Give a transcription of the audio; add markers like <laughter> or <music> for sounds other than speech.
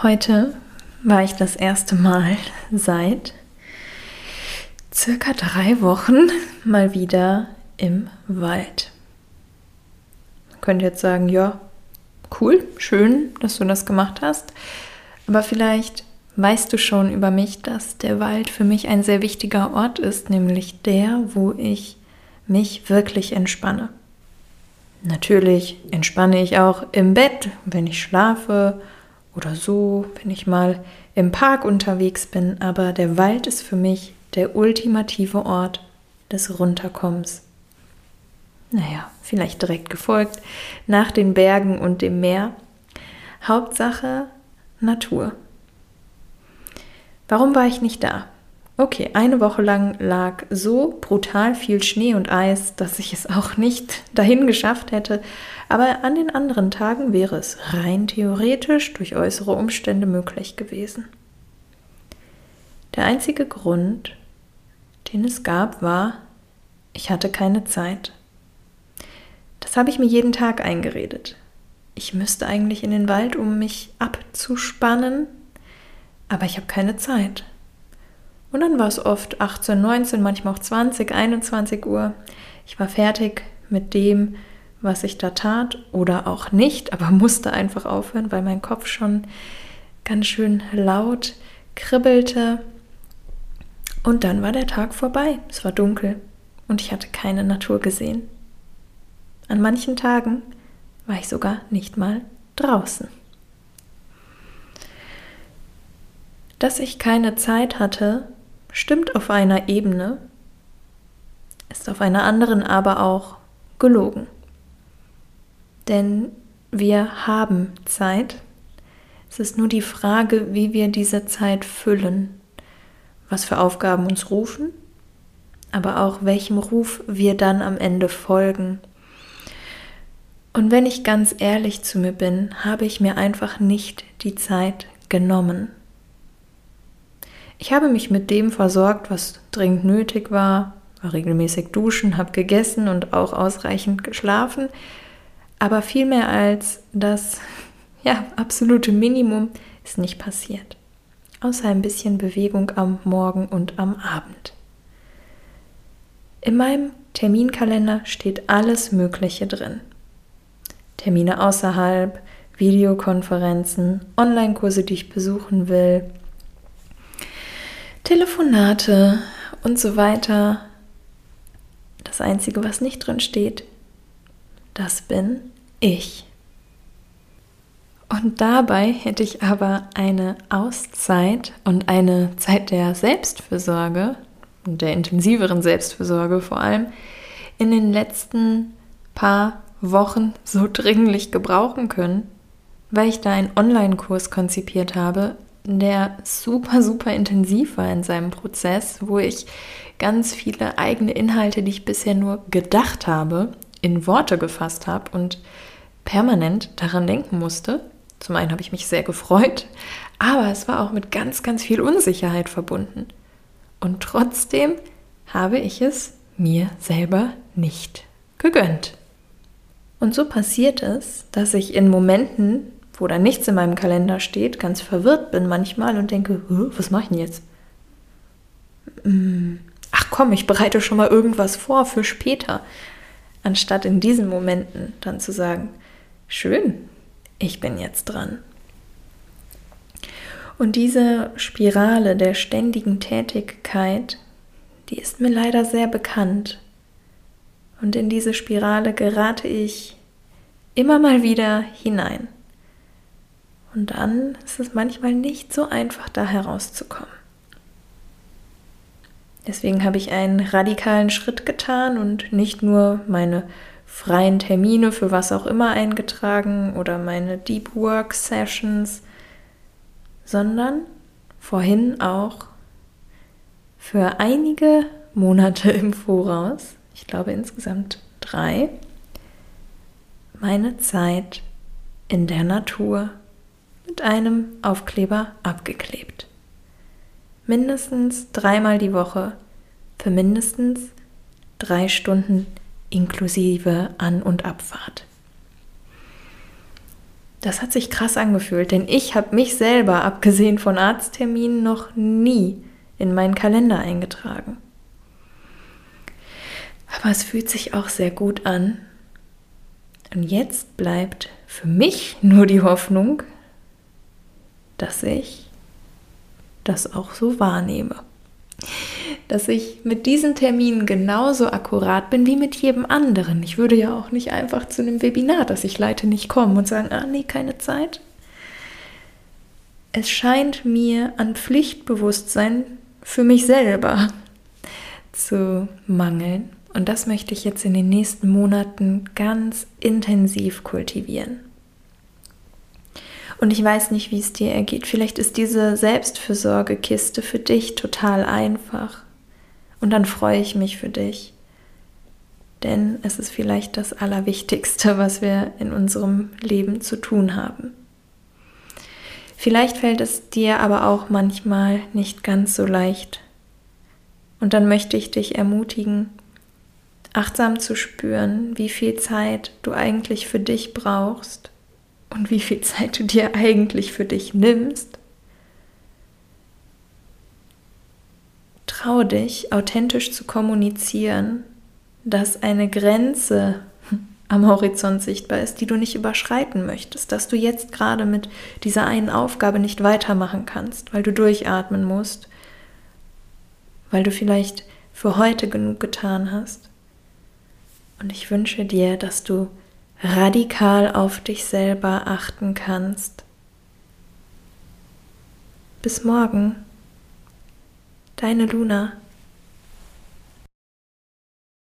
Heute war ich das erste Mal seit circa drei Wochen mal wieder im Wald. Man könnte jetzt sagen, ja, cool, schön, dass du das gemacht hast. Aber vielleicht weißt du schon über mich, dass der Wald für mich ein sehr wichtiger Ort ist, nämlich der, wo ich mich wirklich entspanne. Natürlich entspanne ich auch im Bett, wenn ich schlafe oder so, wenn ich mal im Park unterwegs bin, aber der Wald ist für mich der ultimative Ort des Runterkommens. Naja, vielleicht direkt gefolgt nach den Bergen und dem Meer. Hauptsache Natur. Warum war ich nicht da? Okay, eine Woche lang lag so brutal viel Schnee und Eis, dass ich es auch nicht <laughs> dahin geschafft hätte. Aber an den anderen Tagen wäre es rein theoretisch durch äußere Umstände möglich gewesen. Der einzige Grund, den es gab, war, ich hatte keine Zeit. Das habe ich mir jeden Tag eingeredet. Ich müsste eigentlich in den Wald, um mich abzuspannen, aber ich habe keine Zeit. Und dann war es oft 18, 19, manchmal auch 20, 21 Uhr. Ich war fertig mit dem, was ich da tat oder auch nicht, aber <laughs> musste einfach aufhören, weil mein Kopf schon ganz schön laut kribbelte. Und dann war der Tag vorbei. Es war dunkel und ich hatte keine Natur gesehen. An manchen Tagen war ich sogar nicht mal draußen. Dass ich keine Zeit hatte, stimmt auf einer Ebene, ist auf einer anderen aber auch gelogen. Denn wir haben Zeit. Es ist nur die Frage, wie wir diese Zeit füllen, was für Aufgaben uns rufen, aber auch welchem Ruf wir dann am Ende folgen. Und wenn ich ganz ehrlich zu mir bin, habe ich mir einfach nicht die Zeit genommen. Ich habe mich mit dem versorgt, was dringend nötig war, war regelmäßig duschen, habe gegessen und auch ausreichend geschlafen, aber viel mehr als das <laughs> ja, absolute Minimum ist nicht passiert. Außer ein bisschen Bewegung am Morgen und am Abend. In meinem Terminkalender steht alles Mögliche drin. Termine außerhalb, Videokonferenzen, Online-Kurse, die ich besuchen will, Telefonate und so weiter. Das Einzige, was nicht drin steht, das bin ich. Und dabei hätte ich aber eine Auszeit und eine Zeit der Selbstfürsorge, der intensiveren Selbstfürsorge vor allem, in den letzten paar Wochen so <laughs> dringlich gebrauchen können, weil ich da einen Online-Kurs konzipiert habe, der super, super intensiv war in seinem Prozess, wo ich ganz viele eigene Inhalte, die ich bisher nur gedacht habe, in Worte gefasst habe und permanent daran denken musste. Zum einen habe ich mich sehr gefreut, aber es war auch mit ganz, ganz viel Unsicherheit verbunden. Und trotzdem habe ich es mir selber nicht gegönnt. Und so passiert es, dass ich in Momenten, wo da nichts in meinem Kalender steht, ganz verwirrt bin manchmal und denke, was mache ich denn jetzt? Mm, ach komm, ich bereite schon mal irgendwas vor für später. Anstatt in diesen Momenten dann zu sagen, schön, ich bin jetzt dran. Und diese Spirale der ständigen Tätigkeit, die ist mir leider sehr bekannt. Und in diese Spirale gerate ich immer mal wieder hinein. Und dann ist es manchmal nicht so einfach, da herauszukommen. Deswegen habe ich einen radikalen Schritt getan und nicht nur meine freien Termine für was auch immer eingetragen oder meine Deep Work Sessions, sondern vorhin auch für einige Monate im Voraus, ich glaube insgesamt drei, meine Zeit in der Natur mit einem Aufkleber abgeklebt. Mindestens dreimal die Woche für mindestens drei Stunden inklusive An- und Abfahrt. das hat sich krass angefühlt, denn ich habe mich selber, abgesehen von Arztterminen, noch nie in meinen Kalender eingetragen. Aber es fühlt sich auch sehr gut an. Und jetzt bleibt für mich nur die Hoffnung, dass ich das auch so wahrnehme. Dass ich mit diesen Terminen genauso akkurat bin wie mit jedem anderen. Ich würde ja auch nicht einfach zu einem Webinar, das ich leite, nicht kommen und sagen, ah nee, keine Zeit. Es scheint mir an Pflichtbewusstsein für mich selber zu mangeln. Und das möchte ich jetzt in den nächsten Monaten ganz intensiv kultivieren. Und ich weiß nicht, wie es dir ergeht. Vielleicht ist diese Selbstfürsorgekiste für dich total einfach. Und dann freue ich mich für dich. Denn es ist vielleicht das Allerwichtigste, was wir in unserem Leben zu tun haben. Vielleicht fällt es dir aber auch manchmal nicht ganz so leicht. Und dann möchte ich dich ermutigen, achtsam zu spüren, wie viel Zeit du eigentlich für dich brauchst und wie viel Zeit du dir eigentlich für dich nimmst. Trau dich, authentisch zu kommunizieren, dass eine Grenze <laughs> am Horizont sichtbar ist, die du nicht überschreiten möchtest, dass du jetzt gerade mit dieser einen Aufgabe nicht weitermachen kannst, weil du durchatmen musst, weil du vielleicht für heute genug getan hast. Und ich wünsche dir, dass du radikal auf dich selber achten kannst. Bis morgen, deine Luna.